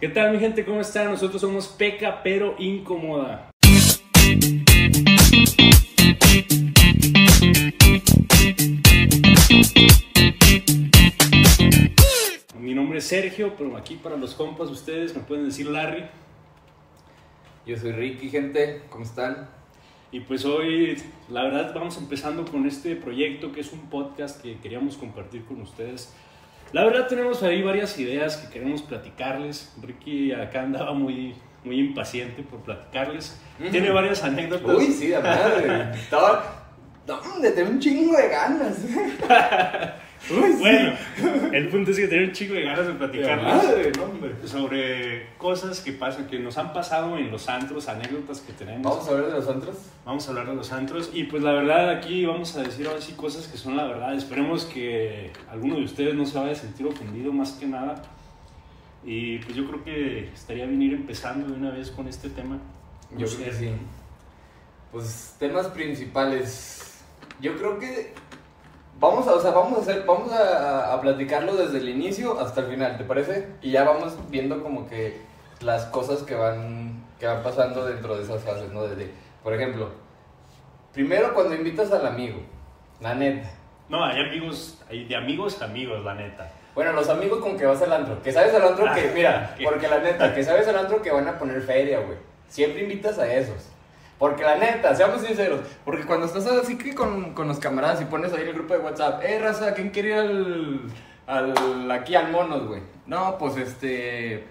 ¿Qué tal mi gente? ¿Cómo están? Nosotros somos Peca pero Incómoda. Mi nombre es Sergio, pero aquí para los compas ustedes me pueden decir Larry. Yo soy Ricky, gente, ¿cómo están? Y pues hoy, la verdad, vamos empezando con este proyecto que es un podcast que queríamos compartir con ustedes. La verdad tenemos ahí varias ideas que queremos platicarles. Ricky acá andaba muy, muy impaciente por platicarles. Tiene varias anécdotas. Uy, sí, de madre. Estaba. ¿Dónde? Tenía un chingo de ganas. Uy, sí. Bueno, el punto es que tenía un chico de ganas de platicarles madre, sobre cosas que pasan, que nos han pasado en los antros, anécdotas que tenemos. Vamos a hablar de los antros. Vamos a hablar de los antros y pues la verdad aquí vamos a decir ahora sí cosas que son la verdad. Esperemos que alguno de ustedes no se vaya a sentir ofendido más que nada. Y pues yo creo que estaría bien ir empezando de una vez con este tema. No Yo sé. creo que sí. Pues temas principales. Yo creo que vamos a, o sea, vamos a hacer, vamos a, a platicarlo desde el inicio hasta el final, ¿te parece? Y ya vamos viendo como que las cosas que van, que van pasando dentro de esas fases, ¿no? Desde, por ejemplo, primero cuando invitas al amigo, la neta. No, hay amigos, hay de amigos a amigos, la neta. Bueno, los amigos con que vas al antro. Que sabes al antro que, Ah, mira, porque la neta, que sabes al antro que van a poner feria, güey. Siempre invitas a esos. Porque la neta, seamos sinceros. Porque cuando estás así que con, con los camaradas y pones ahí el grupo de WhatsApp, eh, raza, ¿quién quiere ir al, al. aquí al monos, güey? No, pues este.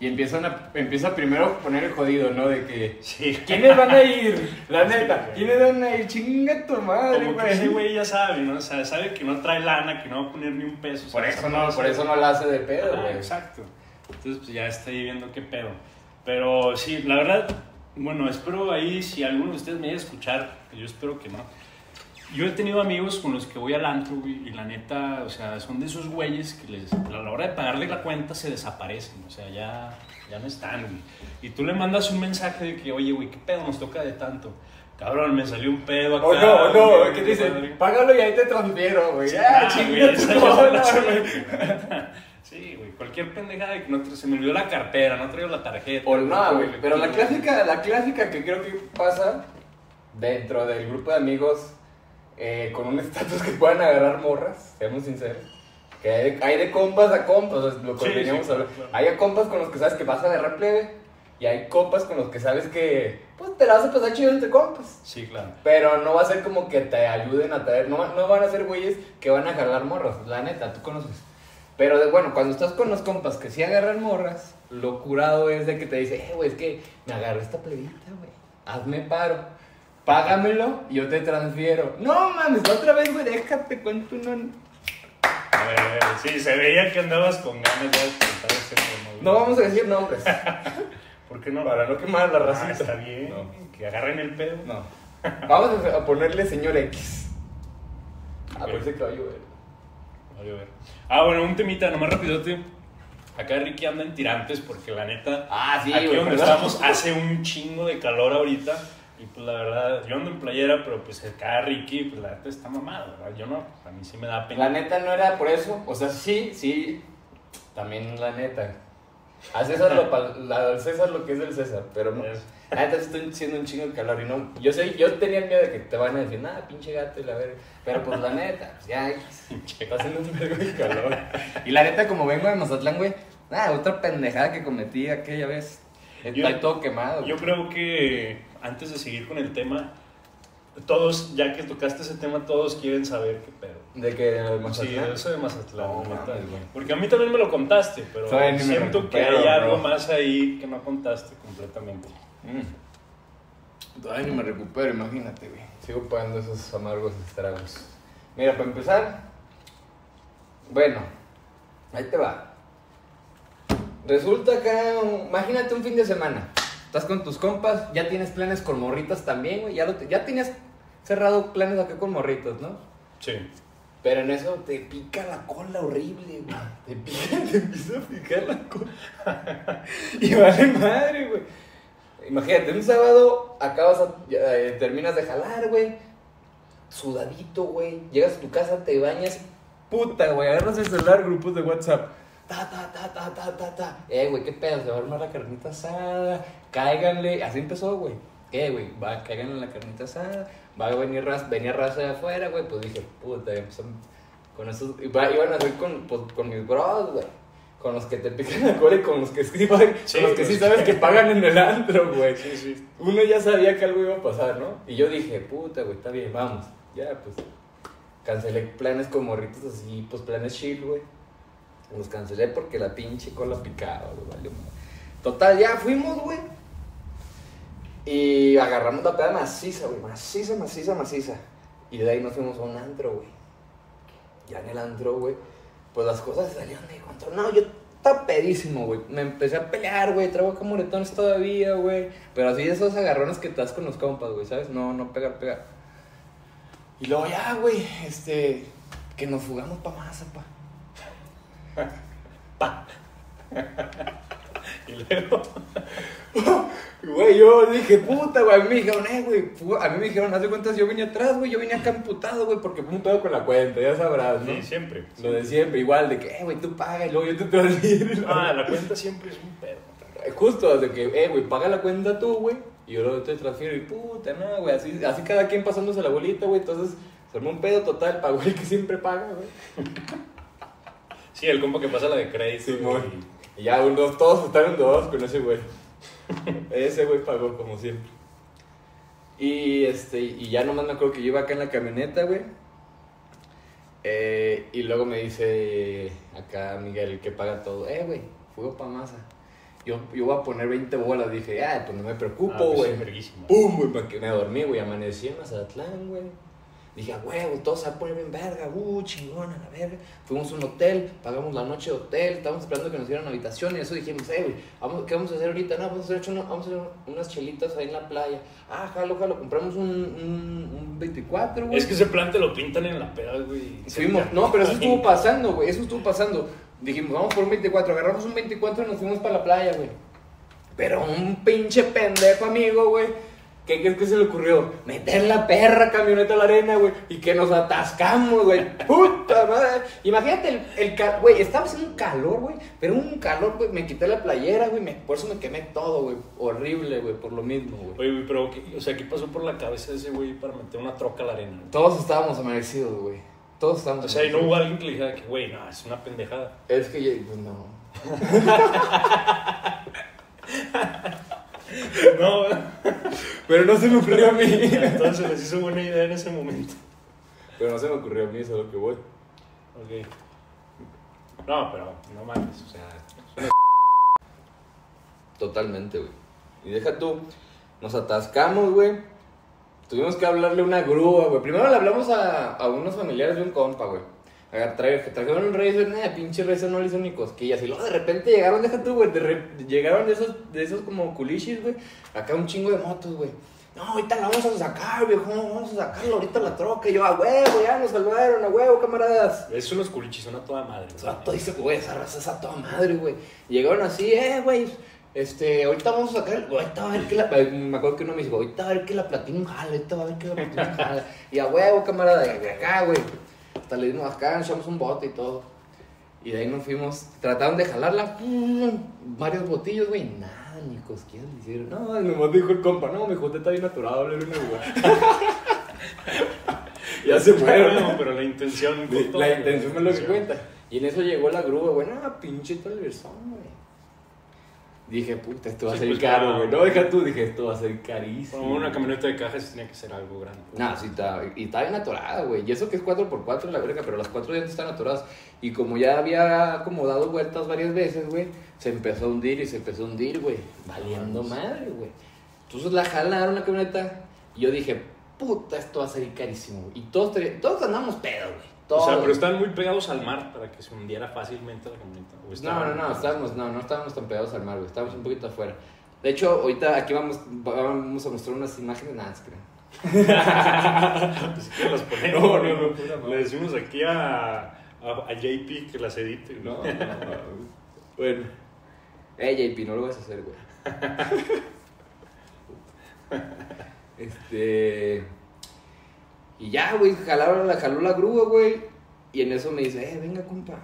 Y empiezan a, empieza primero a poner el jodido, ¿no? De que. Sí. ¿Quiénes van a ir? La neta, ¿quiénes van a ir? Chinga tu madre, Como que güey. ese güey ya sabe, ¿no? O sea, sabe que no trae lana, que no va a poner ni un peso. Por o sea, eso no, por eso no la hace de pedo, Ah, güey. exacto. Entonces, pues ya está ahí viendo qué pedo. Pero sí, la verdad, bueno, espero ahí, si alguno de ustedes me haya escuchar, que yo espero que no. Yo he tenido amigos con los que voy al antro, y la neta, o sea, son de esos güeyes que les, a la hora de pagarle la cuenta se desaparecen, o sea, ya, ya no están, güey. Y tú le mandas un mensaje de que, oye, güey, ¿qué pedo nos toca de tanto? Cabrón, me salió un pedo acá. O no, o no, güey, ¿qué madre. dicen? Págalo y ahí te transfiero, güey. Sí, Ah, güey, Sí, güey, cualquier pendejada de que no se me olvidó la cartera, no traigo la tarjeta. O no, güey. Pero la clásica, la clásica que creo que pasa dentro del grupo de amigos eh, con un estatus que puedan agarrar morras, seamos sinceros. Que hay de, hay de compas a compas, lo que veníamos sí, claro. Hay a compas con los que sabes que vas a agarrar plebe y hay compas con los que sabes que pues te la vas a pasar chido entre compas. Sí, claro. Pero no va a ser como que te ayuden a traer, no, no van a ser güeyes que van a jalar morras, la neta, tú conoces. Pero de, bueno, cuando estás con los compas que sí agarran morras, lo curado es de que te dice, eh, güey, es que me agarré esta plebita, güey, hazme paro, págamelo y yo te transfiero. No mames, otra vez, güey, déjate cuento una... A ver, a ver, sí, se veía que andabas con ganas de contar ese. No vamos a decir nombres, ¿Por qué no? para no quemar la Ah, racita. está bien. No. Que agarren el pedo. No. Vamos a ponerle señor X. Ah, Ok. parece que va a llover. Ver. Ah, bueno, un temita, nomás rapidote. Acá Ricky anda en tirantes porque la neta, Ah, sí, aquí güey, donde ¿verdad? estamos hace un chingo de calor ahorita. Y pues la verdad, yo ando en playera, pero pues acá Ricky, pues la neta está mamado, ¿verdad? Yo no, a mí sí me da pena. La neta no era por eso, o sea, sí, sí, también la neta. A César lo, al César lo que es del César, pero no. Es- La neta estoy siendo un chingo de calor y no. Yo sé, yo tenía el miedo de que te van a decir, nada, pinche gato y la verga. Pero pues la neta, pues ya, está haciendo un vergo de calor. Y la neta, como vengo de Mazatlán, güey, nada, otra pendejada que cometí aquella vez. Yo- Está todo quemado. Yo güey. creo que antes de seguir con el tema, todos, ya que tocaste ese tema, todos quieren saber qué pedo. De que de Sí, Mazatlán. eso de Mazatlán. No, güey. Porque a mí también me lo contaste, pero siento que hay algo bro. más ahí que no contaste completamente. Mm. Todavía no me recupero, imagínate, güey. Sigo pagando esos amargos estragos. Mira, para empezar, bueno, ahí te va. Resulta que, imagínate un fin de semana. Estás con tus compas, ya tienes planes con morritas también, güey. Ya, lo ya tenías cerrado planes acá con morritos, ¿no? Sí. Pero en eso te pica la cola horrible, güey. Te pica, te empieza a picar la cola. y vale madre, güey. Imagínate, un sábado acabas, a- eh, terminas de jalar, güey. Sudadito, güey. Llegas a tu casa, te bañas. Puta, güey. Agarras el celular, grupos de WhatsApp. ta, ta, ta, ta, ta, ta, ta. Eh, güey, qué pedo, se va a armar la carnita asada, cáiganle. Así empezó, güey. Eh, güey, va, cáiganle la carnita asada, va a venir raza, venía raza de afuera, güey. Pues dije, puta, empezó con esos, iba- iban a ser con, pues, con mis bros, güey. Con los que te pican la cola y con los que sí, con los que sí sabes que pagan en el antro, güey. Sí, sí. Uno ya sabía que algo iba a pasar, ¿no? Y yo dije, puta, güey, está bien, vamos. Ya, pues, cancelé planes con morritos así, pues planes chill, güey. Los cancelé porque la pinche cola picaba, güey, valió. Total, ya fuimos, güey. Y agarramos la peda maciza, güey, maciza, maciza, maciza. Y de ahí nos fuimos a un antro, güey. Ya en el antro, güey, pues las cosas salieron de control. No, yo estaba pedísimo, güey. Me empecé a pelear, güey. Traigo acá moretones todavía, güey. Pero así de esos agarrones que te das con los compas, güey, ¿sabes? No, no pegar, pegar. Y luego ya, güey, este. Que nos fugamos pa' masa, pa. Y luego, Güey, yo dije, puta, güey. A mí me dijeron, eh, güey. A mí me dijeron, haz de cuentas, yo vine atrás, güey. Yo vine acá emputado, güey, porque fue un pedo con la cuenta, ya sabrás, ¿no? sí, siempre. Lo de siempre, igual, de que, eh, güey, tú paga y luego yo te transfiero. Ah, la cuenta siempre es un pedo. Eh, Justo, de que, eh, güey, paga la cuenta tú, güey. Y yo luego te transfiero y puta, no, güey. Así, así cada quien pasándose la bolita, güey. Entonces, se armó un pedo total, pagó el que siempre paga, güey. Sí, el compa que pasa la de crédito. Simón. y- Y ya, unos, todos estaban dos con ese güey. ese güey pagó, como siempre. Y, este, y ya nomás me acuerdo que yo iba acá en la camioneta, güey. Eh, y luego me dice acá Miguel, que paga todo. Eh, güey, fuego pa' masa. Yo, yo voy a poner 20 bolas. Dije, ah, pues no me Ah, preocupo, pues güey. es verguísima. Pum, güey, me dormí, güey. Amanecí en Mazatlán, güey. Dije, güey, todo se va a poner bien verga, uh, chingón, a la verga. Fuimos a un hotel, pagamos la noche de hotel, estábamos esperando que nos dieran habitación y eso dijimos, eh, güey, vamos, ¿qué vamos a hacer ahorita? No, vamos a hacer, uno- vamos a hacer unas chelitas ahí en la playa. Ah, jalo, jalo, compramos un, un, un 24, güey. Es que ese plan te lo pintan en la peda, güey. Fuimos, no, pero eso estuvo pasando, güey, eso estuvo pasando. Dijimos, vamos por un 24, agarramos un 24 y nos fuimos para la playa, güey. Pero un pinche pendejo amigo, güey. ¿Qué crees que se le ocurrió? Meter la perra camioneta a la arena, güey. Y que nos atascamos, güey. Puta madre. Imagínate el, el ca- güey, estaba haciendo un calor, güey. Pero un calor, güey. Me quité la playera, güey. Por eso me quemé todo, güey. Horrible, güey. Por lo mismo, güey. Oye, güey, pero, ¿qué- o sea, ¿qué pasó por la cabeza de ese güey para meter una troca a la arena? Todos estábamos amanecidos, güey. Todos estábamos O sea, y no hubo alguien que le dijera que, güey, no, es una pendejada. Es que, ya- pues no. No, güey. Pero no se me ocurrió a mí. entonces les hizo buena idea en ese momento. Pero no se me ocurrió a mí, eso es lo que voy. Ok. No, pero no mames, o sea, Totalmente, güey. Y deja tú, nos atascamos, güey. Tuvimos que hablarle a una grúa, güey. Primero le hablamos a, a unos familiares de un compa, güey. Que trajeron un racer, nada, pinche racer no le hizo ni cosquillas. Y luego de repente llegaron, deja tú, güey. de llegaron de esos, de esos como culichis, güey. Acá un chingo de motos, güey. No, ahorita la vamos a sacar, viejo. Vamos a sacarlo ahorita la troca. Y yo, a huevo, ya nos salvaron, a huevo, camaradas. es unos culichis, son a toda madre. O sea, todo dice, güey, esa raza es a toda madre, güey. Llegaron así, eh, güey. Este, ahorita vamos a sacar, ahorita va a ver que la. Me acuerdo que uno me dijo, ahorita va a ver que la platina jala, ahorita va a ver que la platina jala. Y a huevo, camarada, de acá, güey. Hasta le dimos acá, echamos un bote y todo. Y de ahí nos fuimos, trataron de jalarla, pum, varios botillos, güey, nada, ni cosquillas le hicieron. No, nomás dijo el compa, no, mi hijo, usted está bien natural, güey. ya se fueron, Bueno, pero la intención. la güey, intención es lo que cuenta. Y en eso llegó la grúa, güey. No, pinche televisón, güey. Dije, puta, esto va a Sí, ser pues, caro, güey. No, deja tú, dije, esto va a ser carísimo. Como una camioneta de cajas tenía que ser algo grande. Nah, sí, está, y está bien atorada, güey. Y eso que es 4x4 la verga, pero las cuatro llantas están atoradas. Y como ya había como dado vueltas varias veces, güey, se empezó a hundir y se empezó a hundir, güey. Valiendo madre, güey. Entonces la jalaron la camioneta. Y yo dije, puta, esto va a salir carísimo. Y todos, todos andamos pedo, güey. O sea, pero estaban muy pegados al mar para que se hundiera fácilmente la camioneta. ¿o No, no, no, estábamos, no, no estábamos tan pegados al mar, güey, estábamos un poquito afuera. De hecho, ahorita aquí vamos, vamos a mostrar unas imágenes, nada, se crean. Pues, ¿qué las ponemos? No, no, no, madre. Le decimos aquí a, a, a JP que las edite. güey. No, no, no. Bueno. Eh, JP, no lo vas a hacer, güey. este. Y ya, güey, jalaron la, jaló la grúa, güey. Y en eso me dice, eh, venga, compa.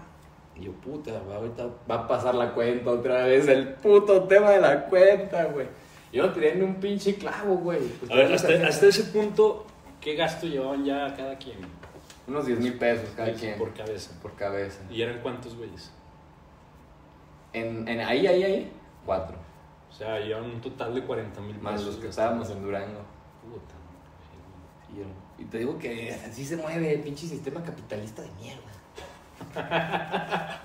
Y yo, puta, va, ahorita va a pasar la cuenta otra vez, el puto tema de la cuenta, güey. Yo no tenía ni un pinche clavo, güey. Pues, A ver, hasta, hasta ese punto, ¿qué gasto llevaban ya cada quien? Unos 10 mil pesos cada Por quien. cabeza. por cabeza. ¿Y eran cuántos güeyes? En, en ahí, ahí, ahí, cuatro. O sea, llevaban un total de 40 mil Más los que estábamos en Durango. Puta. Y, te digo que así se mueve el pinche sistema capitalista de mierda.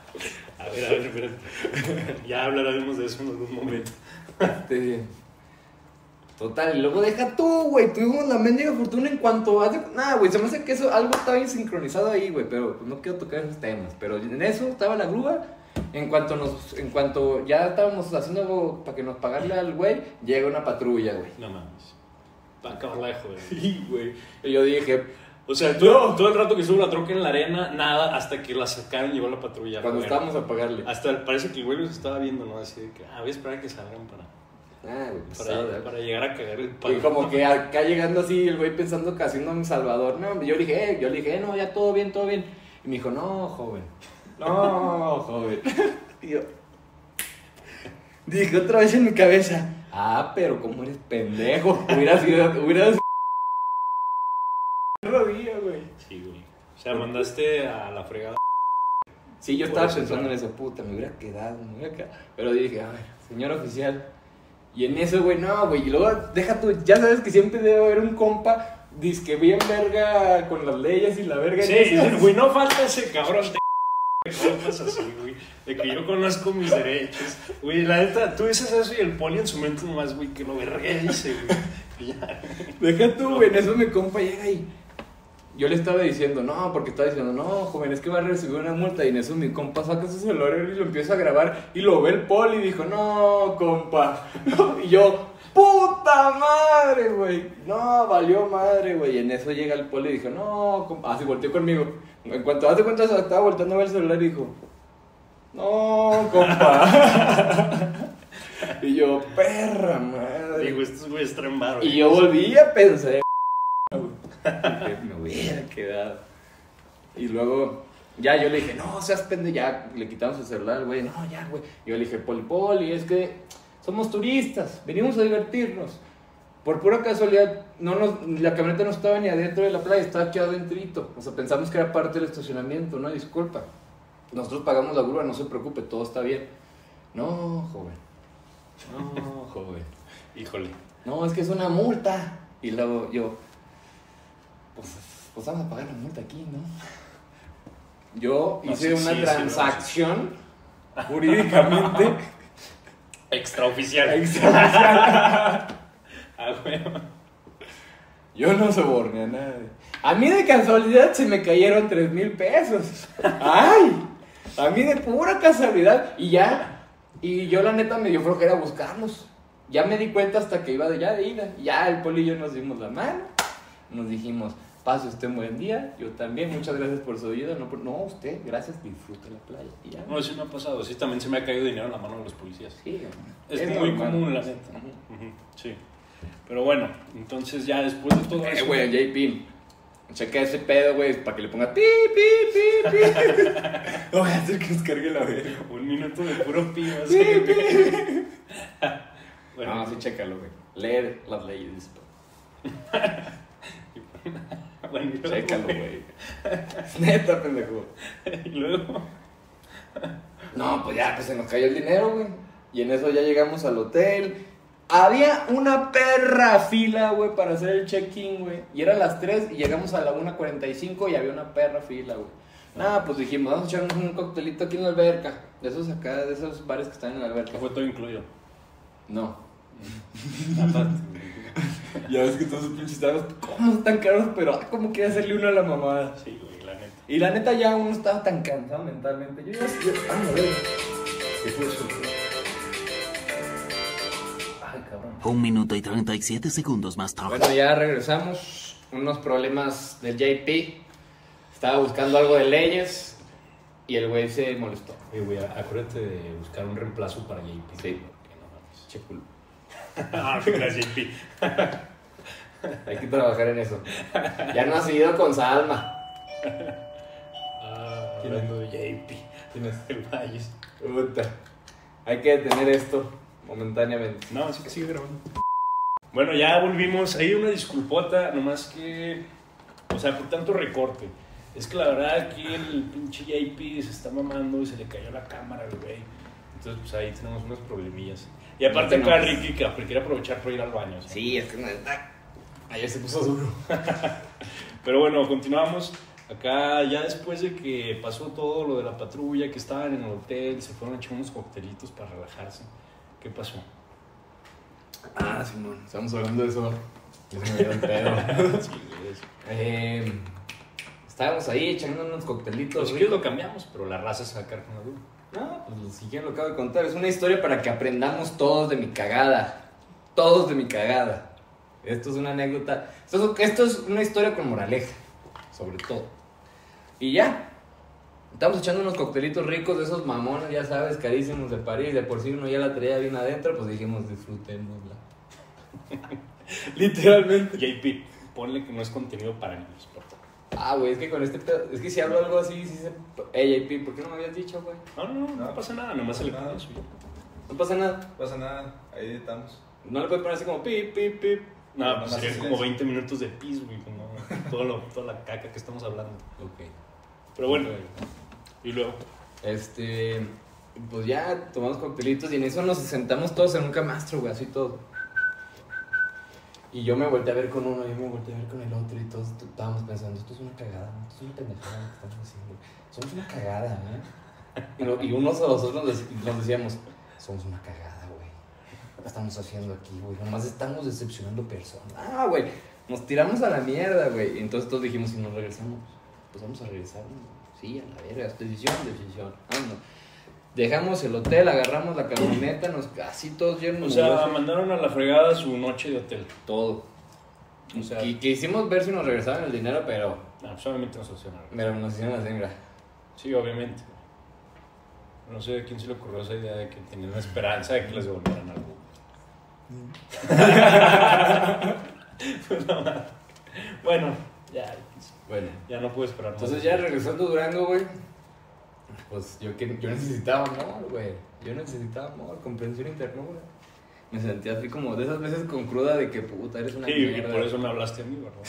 A ver, a ver, espérate. ya hablaremos de eso en algún momento. Este, Total, y luego deja tú, güey. Tuvimos la mendiga fortuna en cuanto. hace- Nada, güey, se me hace que eso algo estaba bien sincronizado ahí, güey. Pero pues, no quiero tocar esos temas. Pero en eso estaba la grúa. En cuanto nos. En cuanto ya estábamos haciendo algo para que nos pagarle al güey, llega una patrulla, güey. No mames. Para acabarla de joder. Sí, güey. Y yo dije, O sea, todo, todo el rato que estuvo la troca en la arena, nada, hasta que la sacaron y llegó la patrulla. cuando Bueno, estábamos a pagarle. Hasta parece que el güey los estaba viendo, ¿no? Así de que, ah, voy a esperar a que salgan para, Ah, güey, para, para llegar a cagar el Y palo. como que acá llegando así, el güey pensando que haciendo en Salvador, no, yo le dije, eh, yo le dije, no, ya todo bien, todo bien. Y me dijo, no, joven, no, joven. Y yo, dije otra vez en mi cabeza, ah, pero como eres pendejo, hubiera sido, hubiera sido... rodilla, güey. Sí, güey. O sea, mandaste a la fregada. Sí, yo estaba pensando en eso, puta, me hubiera quedado, me hubiera quedado. Pero dije, a ver, señor oficial. Y en eso, güey, no, güey. Y luego, deja tú, ya sabes que siempre debe haber un compa, disque bien verga con las leyes y la verga. Sí, güey, no falta ese cabrón de compas así, güey. De que yo conozco mis derechos. Güey, la neta, tú dices eso y el poli en su mente nomás, güey, que lo verga dice, güey. Ya. Deja tú, güey, en eso mi compa llega y. Yo le estaba diciendo, no, porque estaba diciendo, no, joven, es que va a recibir una multa. Y en eso mi compa saca su celular y lo empieza a grabar. Y lo ve el poli y dijo, no, compa. Y yo, puta madre, güey. No, valió madre, güey. Y en eso llega el poli y dijo, no, compa. Así volteó conmigo. En cuanto hace cuenta, se estaba volteando a ver el celular y dijo, no, compa. y yo, perra madre. Digo, estos güeyes traen varo. Y yo volví a pensar. me hubiera quedado. Y luego, ya yo le dije, no seas pendejo, ya le quitamos el celular, güey. No, ya, güey. Yo le dije, Poli Poli, es que somos turistas, venimos a divertirnos. Por pura casualidad, no nos, la camioneta no estaba ni adentro de la playa, estaba aquí adentrito. O sea, pensamos que era parte del estacionamiento, no, disculpa. Nosotros pagamos la grúa, no se preocupe, todo está bien. No, joven. No, joven. Híjole. No, es que es una multa. Y luego yo, pues, pues vamos a pagar la multa aquí, ¿no? Yo No, hice sí, una sí, sí, transacción jurídicamente Extraoficial. extraoficial. Ah, güey. Yo no soborné a nadie. A mí de casualidad se me cayeron 3 mil pesos. ¡Ay! A mí de pura casualidad. Y ya. Y yo la neta me dio flojera buscarlos. Ya me di cuenta hasta que iba de ya de ida. Ya el poli y yo nos dimos la mano. Nos dijimos, pase usted un buen día. Yo también, muchas gracias por su ayuda. No, no usted, gracias, disfrute la playa. Y ya. No, sí me ha pasado. Sí, también se me ha caído dinero en la mano de los policías. Sí, Es, muy normal. común, la neta. Sí. Pero bueno, entonces ya después de todo Eh, eso. güey, JP. Checa ese pedo, güey, para que le ponga pi, pi, pi, pi. No voy a hacer que descargue la verga. Un minuto de puro. Pi, así. pi. Bueno, No, sí, chécalo, güey. Leer las leyes. Chécalo, güey. Neta, pendejo. Y luego. No, pues ya, pues se nos cayó el dinero, güey. Y en eso ya llegamos al hotel. Había una perra fila, güey, para hacer el check-in, güey. Y eran las 3 y llegamos a la 1.45 y había una perra fila, güey. Nada, pues dijimos, vamos a echarnos un coctelito aquí en la alberca. De esos acá, de esos bares que están en la alberca. Fue todo incluido. No. Aparte. Ya ves que todos esos pinches tragos, ¿cómo están caros? Pero, ah, ¿cómo quiere hacerle uno a la mamada? Sí, güey, la neta. Y la neta ya uno estaba tan cansado mentalmente. Yo ya, yo, ah, no, güey. ¿Qué fue eso? Ay, cabrón. Un minuto y 37 segundos más tarde. Bueno, ya regresamos. Unos problemas del JP. Estaba buscando algo de leyes y el güey se molestó. Oye, güey, acuérdate de buscar un reemplazo para JP. Sí. Porque no mames. Che culo. Ah. Hay que trabajar en eso. Ya no ha seguido con Salma. Ah, de JP. Tienes. El Valles. Puta. Hay que detener esto momentáneamente. No, sí que sigue grabando. Bueno, ya volvimos. Hay una disculpota, nomás que. O sea, por tanto recorte. Es que la verdad aquí el pinche JP se está mamando y se le cayó la cámara al güey. Entonces, pues ahí tenemos unos problemillas. Y aparte No acá tenemos. Ricky que quiere aprovechar para ir al baño. Sí, es que no está. Ayer se puso duro. Pero bueno, continuamos. Acá ya después de que pasó todo lo de la patrulla, que estaban en el hotel, se fueron a echar unos coctelitos para relajarse. ¿Qué pasó? Ah, Simón, estamos hablando de eso. Ya se me dio el pedo. Sí, eso. Eh, estábamos ahí echando unos Pues coctelitos. si quieres lo cambiamos, pero la raza se va a quedar con la duda. No, pues lo siguiente lo acabo de contar. Es una historia para que aprendamos todos de mi cagada. Todos de mi cagada. Esto es una anécdota. Esto es, esto es una historia con moraleja, sobre todo. Y ya. Estamos echando unos coctelitos ricos de esos mamones, ya sabes, carísimos de París. De por sí uno ya la traía bien adentro, pues dijimos disfrutémosla. Literalmente. JP, ponle que no es contenido para niños, por favor. Ah, güey, es que con este pedo. Es que si hablo algo así, sí se. Ey, JP, ¿por qué no me habías dicho, güey? No, no, no, No. pasa nada, nomás se le Nada. pone suyo. No pasa nada. No pasa nada, ahí editamos. No le puedes poner así como pip, pip, pip. No, No, pues serían como silencio. 20 minutos de pis, güey, como todo lo- toda la caca que estamos hablando. Ok. Pero bueno, y luego. Este, pues ya tomamos coctelitos y en eso nos sentamos todos en un camastro, güey, así todo. Y yo me volteé a ver con uno, yo me volteé a ver con el otro y todos estábamos pensando, esto es una cagada, ¿no? esto es una pendejada que estamos haciendo. Somos una cagada, ¿eh? Y, no- y unos a los otros nos, decíamos, somos una cagada, güey. ¿Qué estamos haciendo aquí, güey? Nomás estamos decepcionando personas. Ah, güey, nos tiramos a la mierda, güey. Y entonces todos dijimos, si nos regresamos, pues vamos a regresar, ¿no? Sí, a la verga, decisión, decisión. Vámonos. Dejamos el hotel, agarramos la camioneta, nos casi todos llenos O sea, mandaron a la fregada su noche de hotel. todo. O sea, y quisimos ver si nos regresaban el dinero, pero, no, solamente nos opcionaron. pero nos hicieron la sangre. Sí, obviamente. No sé a quién se le ocurrió esa idea de que tenían la esperanza de que les devolvieran algo. Pues no, bueno, ya, Bueno, ya no puedo esperar más. entonces ya regresando a Durango, güey. Pues yo, yo necesitaba amor, güey. Yo necesitaba amor, comprensión y ternura. Me sentía así como de esas veces con cruda de que puta, eres una Sí, y por eso me hablaste a mí, ¿verdad?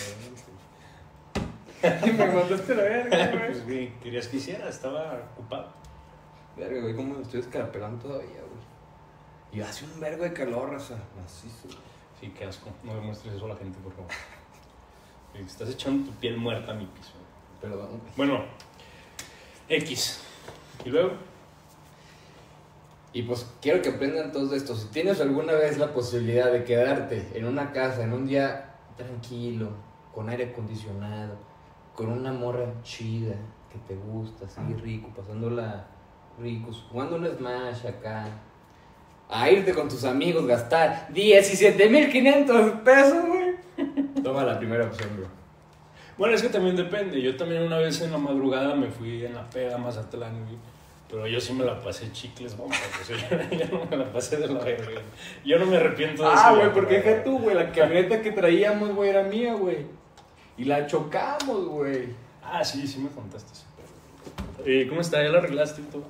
Y me mandaste la verga, güey. Pues, güey, querías que hiciera, estaba ocupado. Verga, güey, como me estoy escarapelando todavía, güey. Y hace un vergo de calor, raza. Macizo. Sí, qué asco. No demuestres eso a la gente, por favor. Estás echando tu piel muerta a mi piso. Perdón. Bueno, X. Y luego, Y pues quiero que aprendan todos esto. Si tienes alguna vez la posibilidad de quedarte en una casa, en un día tranquilo, con aire acondicionado, con una morra chida que te gusta, así rico, pasándola rico, jugando un Smash acá, a irte con tus amigos, gastar 17.500 pesos, güey. Toma la primera opción, bro. Bueno, es que también depende. Yo también una vez en la madrugada me fui en la peda a Mazatlán, güey. Pero yo sí me la pasé chicles, vamos. O sea, yo, yo no me la pasé de la verga. Yo no me arrepiento de eso. Ah, güey, porque deja tú, güey, la camioneta que traíamos, güey, era mía, güey. Y la chocamos, güey. Ah, sí, sí me contaste. sí. Eh, ¿Cómo está? ¿Ya la arreglaste y todo?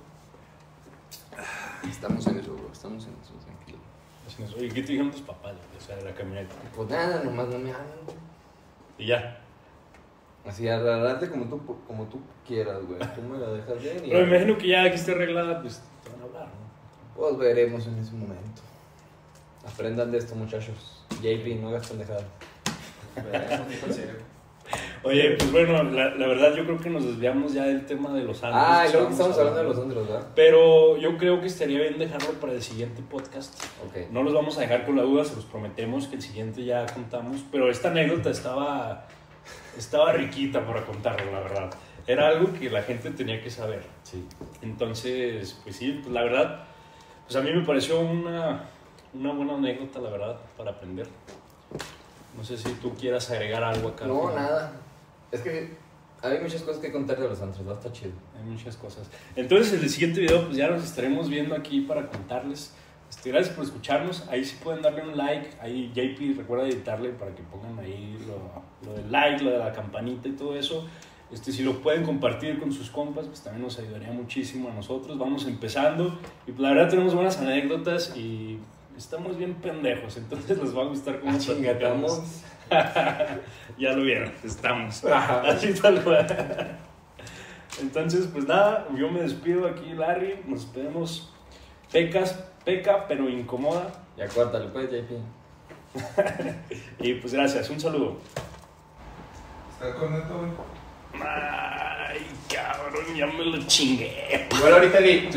Estamos en eso, bro, estamos en eso, tranquilo. Eso. ¿Y qué te dijeron tus papás? güey? O sea, de la camioneta. Pues nada, nomás no me hablan, güey. Y ya. Así, agarrarte como tú, como tú quieras, güey. Tú me la dejas bien y... Pero me imagino que ya que esté arreglada, pues te van a hablar, ¿no? Pues veremos en ese momento. Aprendan de esto, muchachos. JP, no hagas pendejadas. Oye, pues bueno, la, la verdad yo creo que nos desviamos ya del tema de los antros. Ah, y que estamos hablando de los antros, ¿verdad? Pero yo creo que estaría bien dejarlo para el siguiente podcast. Ok. No los vamos a dejar con la duda, se los prometemos que el siguiente ya contamos. Pero esta anécdota estaba, estaba riquita para contarlo, la verdad. Era algo que la gente tenía que saber. Sí. Entonces, pues sí, pues la verdad, pues a mí me pareció una, una buena anécdota, la verdad, para aprender. No sé si tú quieras agregar algo acá. No, final. nada. Es que hay muchas cosas que contar de los antros, ¿no? Está chido. Hay muchas cosas. Entonces, en el siguiente video, pues ya nos estaremos viendo aquí para contarles. Este, gracias por escucharnos. Ahí sí pueden darle un like. Ahí JP recuerda editarle para que pongan ahí lo, lo del like, lo de la campanita y todo eso. Este, si lo pueden compartir con sus compas, pues también nos ayudaría muchísimo a nosotros. Vamos empezando y pues, la verdad tenemos buenas anécdotas y estamos bien pendejos, entonces les va a gustar cómo Ah, chinga, platicamos. ya lo vieron, estamos. Así tal cual. Entonces, pues nada, yo me despido aquí, Larry. Nos despedimos. Pecas, peca, pero incomoda. Ya córtale, pues, JP. Y pues gracias, un saludo. ¿Está con neto, güey? Ay, cabrón, ya me lo chingué. Igual ahorita di,